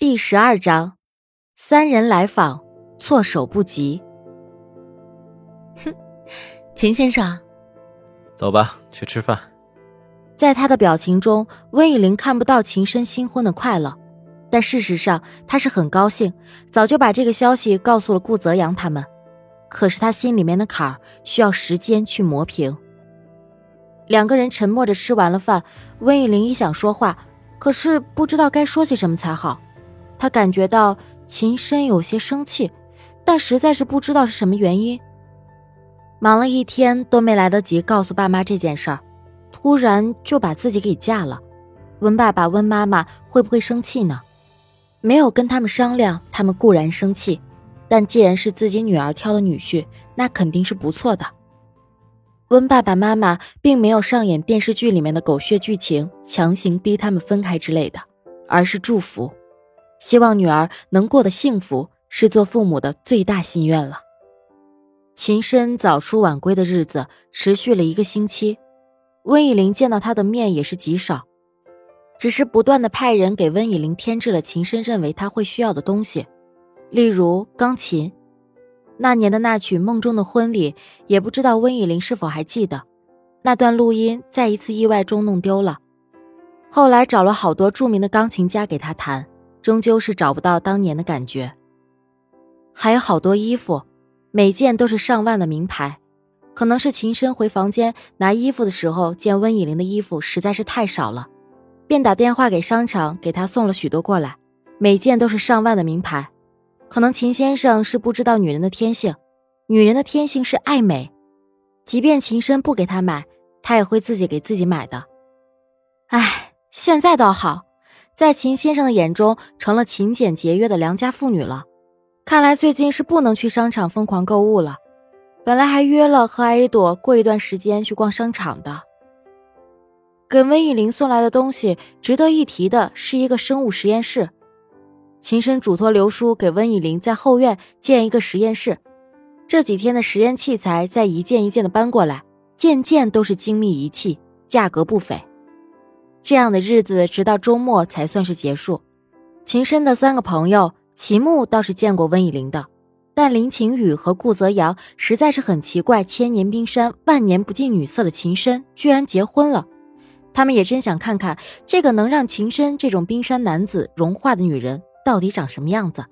第十二章，三人来访，措手不及。哼，秦先生，走吧，去吃饭。在他的表情中，温以玲看不到秦深新婚的快乐，但事实上他是很高兴，早就把这个消息告诉了顾泽阳他们。可是他心里面的坎儿需要时间去磨平。两个人沉默着吃完了饭，温以玲一想说话，可是不知道该说些什么才好。他感觉到秦深有些生气，但实在是不知道是什么原因。忙了一天都没来得及告诉爸妈这件事儿，突然就把自己给嫁了。温爸爸、温妈妈会不会生气呢？没有跟他们商量，他们固然生气，但既然是自己女儿挑的女婿，那肯定是不错的。温爸爸妈妈并没有上演电视剧里面的狗血剧情，强行逼他们分开之类的，而是祝福。希望女儿能过得幸福，是做父母的最大心愿了。秦深早出晚归的日子持续了一个星期，温以玲见到他的面也是极少，只是不断的派人给温以玲添置了秦深认为他会需要的东西，例如钢琴。那年的那曲《梦中的婚礼》，也不知道温以玲是否还记得，那段录音在一次意外中弄丢了，后来找了好多著名的钢琴家给他弹。终究是找不到当年的感觉。还有好多衣服，每件都是上万的名牌。可能是秦深回房间拿衣服的时候，见温以玲的衣服实在是太少了，便打电话给商场，给他送了许多过来。每件都是上万的名牌。可能秦先生是不知道女人的天性，女人的天性是爱美，即便秦深不给她买，她也会自己给自己买的。唉，现在倒好。在秦先生的眼中，成了勤俭节约的良家妇女了。看来最近是不能去商场疯狂购物了。本来还约了和艾朵过一段时间去逛商场的。给温以玲送来的东西，值得一提的是一个生物实验室。秦深嘱托刘叔给温以玲在后院建一个实验室。这几天的实验器材在一件一件的搬过来，件件都是精密仪器，价格不菲。这样的日子直到周末才算是结束。秦深的三个朋友，齐木倒是见过温以玲的，但林晴雨和顾泽阳实在是很奇怪，千年冰山万年不近女色的秦深居然结婚了。他们也真想看看这个能让秦深这种冰山男子融化的女人到底长什么样子。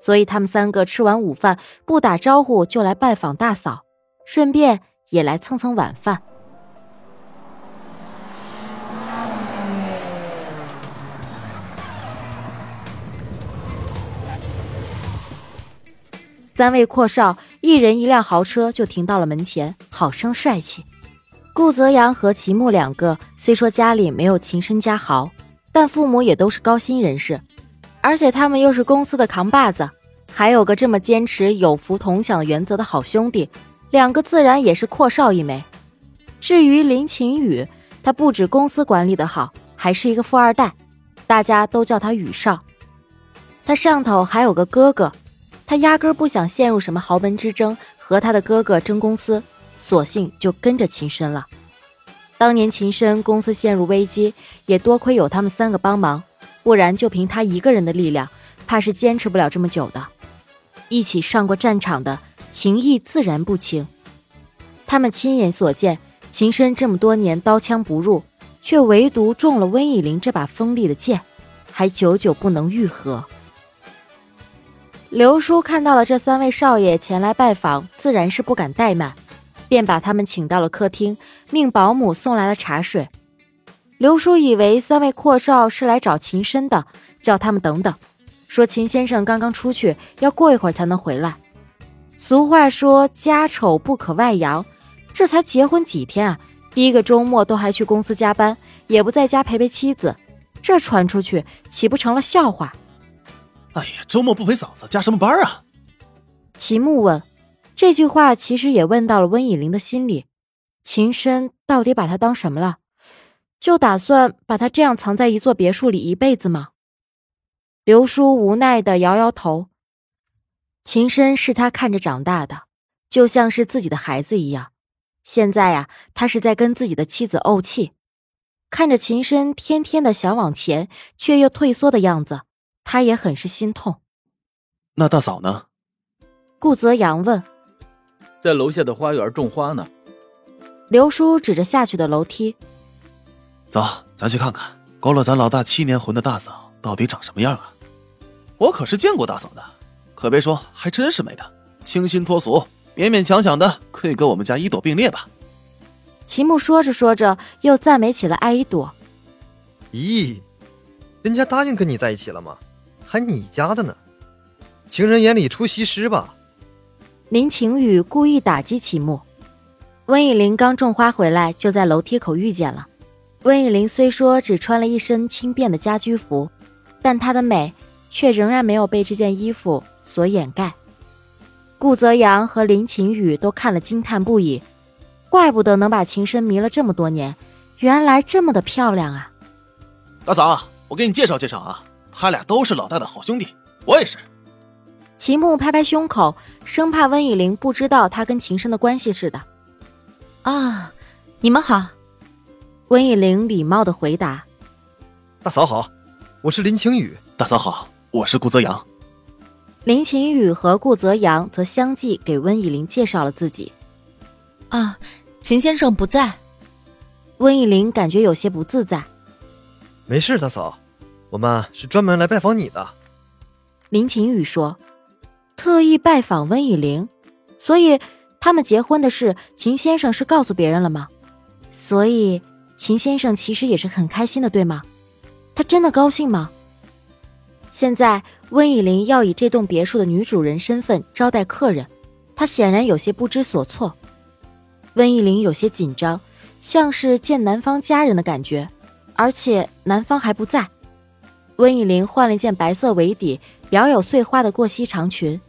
所以他们三个吃完午饭不打招呼就来拜访大嫂，顺便也来蹭蹭晚饭。三位阔少，一人一辆豪车就停到了门前，好生帅气。顾泽阳和齐木两个虽说家里没有秦深家豪，但父母也都是高薪人士，而且他们又是公司的扛把子，还有个这么坚持有福同享原则的好兄弟，两个自然也是阔少一枚。至于林晴雨，他不止公司管理的好，还是一个富二代，大家都叫他雨少。他上头还有个哥哥。他压根不想陷入什么豪门之争，和他的哥哥争公司，索性就跟着秦深了。当年秦深公司陷入危机，也多亏有他们三个帮忙，不然就凭他一个人的力量，怕是坚持不了这么久的。一起上过战场的情谊自然不轻。他们亲眼所见，秦深这么多年刀枪不入，却唯独中了温以玲这把锋利的剑，还久久不能愈合。刘叔看到了这三位少爷前来拜访，自然是不敢怠慢，便把他们请到了客厅，命保姆送来了茶水。刘叔以为三位阔少是来找秦深的，叫他们等等，说秦先生刚刚出去，要过一会儿才能回来。俗话说家丑不可外扬，这才结婚几天啊，第一个周末都还去公司加班，也不在家陪陪妻子，这传出去岂不成了笑话？哎呀，周末不陪嫂子，加什么班啊？齐木问，这句话其实也问到了温以玲的心里。秦深到底把她当什么了？就打算把她这样藏在一座别墅里一辈子吗？刘叔无奈的摇摇头。秦深是他看着长大的，就像是自己的孩子一样。现在呀，他是在跟自己的妻子怄气，看着秦深天天的想往前，却又退缩的样子。他也很是心痛。那大嫂呢？顾泽阳问。在楼下的花园种花呢。刘叔指着下去的楼梯。走，咱去看看勾了咱老大七年魂的大嫂到底长什么样啊！我可是见过大嫂的，可别说，还真是美的，清新脱俗，勉勉强强的可以跟我们家一朵并列吧。齐木说着说着，又赞美起了艾一朵。咦，人家答应跟你在一起了吗？还你家的呢？情人眼里出西施吧？林晴雨故意打击齐木。温以玲刚种花回来，就在楼梯口遇见了。温以玲虽说只穿了一身轻便的家居服，但她的美却仍然没有被这件衣服所掩盖。顾泽阳和林晴雨都看了惊叹不已，怪不得能把情深迷了这么多年，原来这么的漂亮啊！大嫂，我给你介绍介绍啊，他俩都是老大的好兄弟，我也是。秦牧拍拍胸口，生怕温以玲不知道他跟秦深的关系似的。啊，你们好。温以玲礼貌的回答：“大嫂好，我是林晴雨。大嫂好，我是顾泽阳。”林晴雨和顾泽阳则相继给温以玲介绍了自己。啊，秦先生不在。温以玲感觉有些不自在。没事，大嫂，我们是专门来拜访你的。林晴雨说。特意拜访温以玲，所以他们结婚的事，秦先生是告诉别人了吗？所以秦先生其实也是很开心的，对吗？他真的高兴吗？现在温以玲要以这栋别墅的女主人身份招待客人，她显然有些不知所措。温以玲有些紧张，像是见男方家人的感觉，而且男方还不在。温以玲换了一件白色围底。表有碎花的过膝长裙，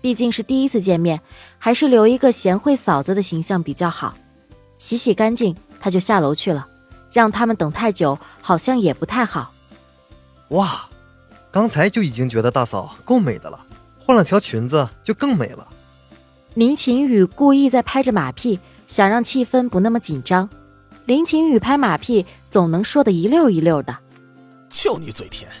毕竟是第一次见面，还是留一个贤惠嫂子的形象比较好。洗洗干净，她就下楼去了。让他们等太久，好像也不太好。哇，刚才就已经觉得大嫂够美的了，换了条裙子就更美了。林晴雨故意在拍着马屁，想让气氛不那么紧张。林晴雨拍马屁总能说得一溜一溜的。就你嘴甜。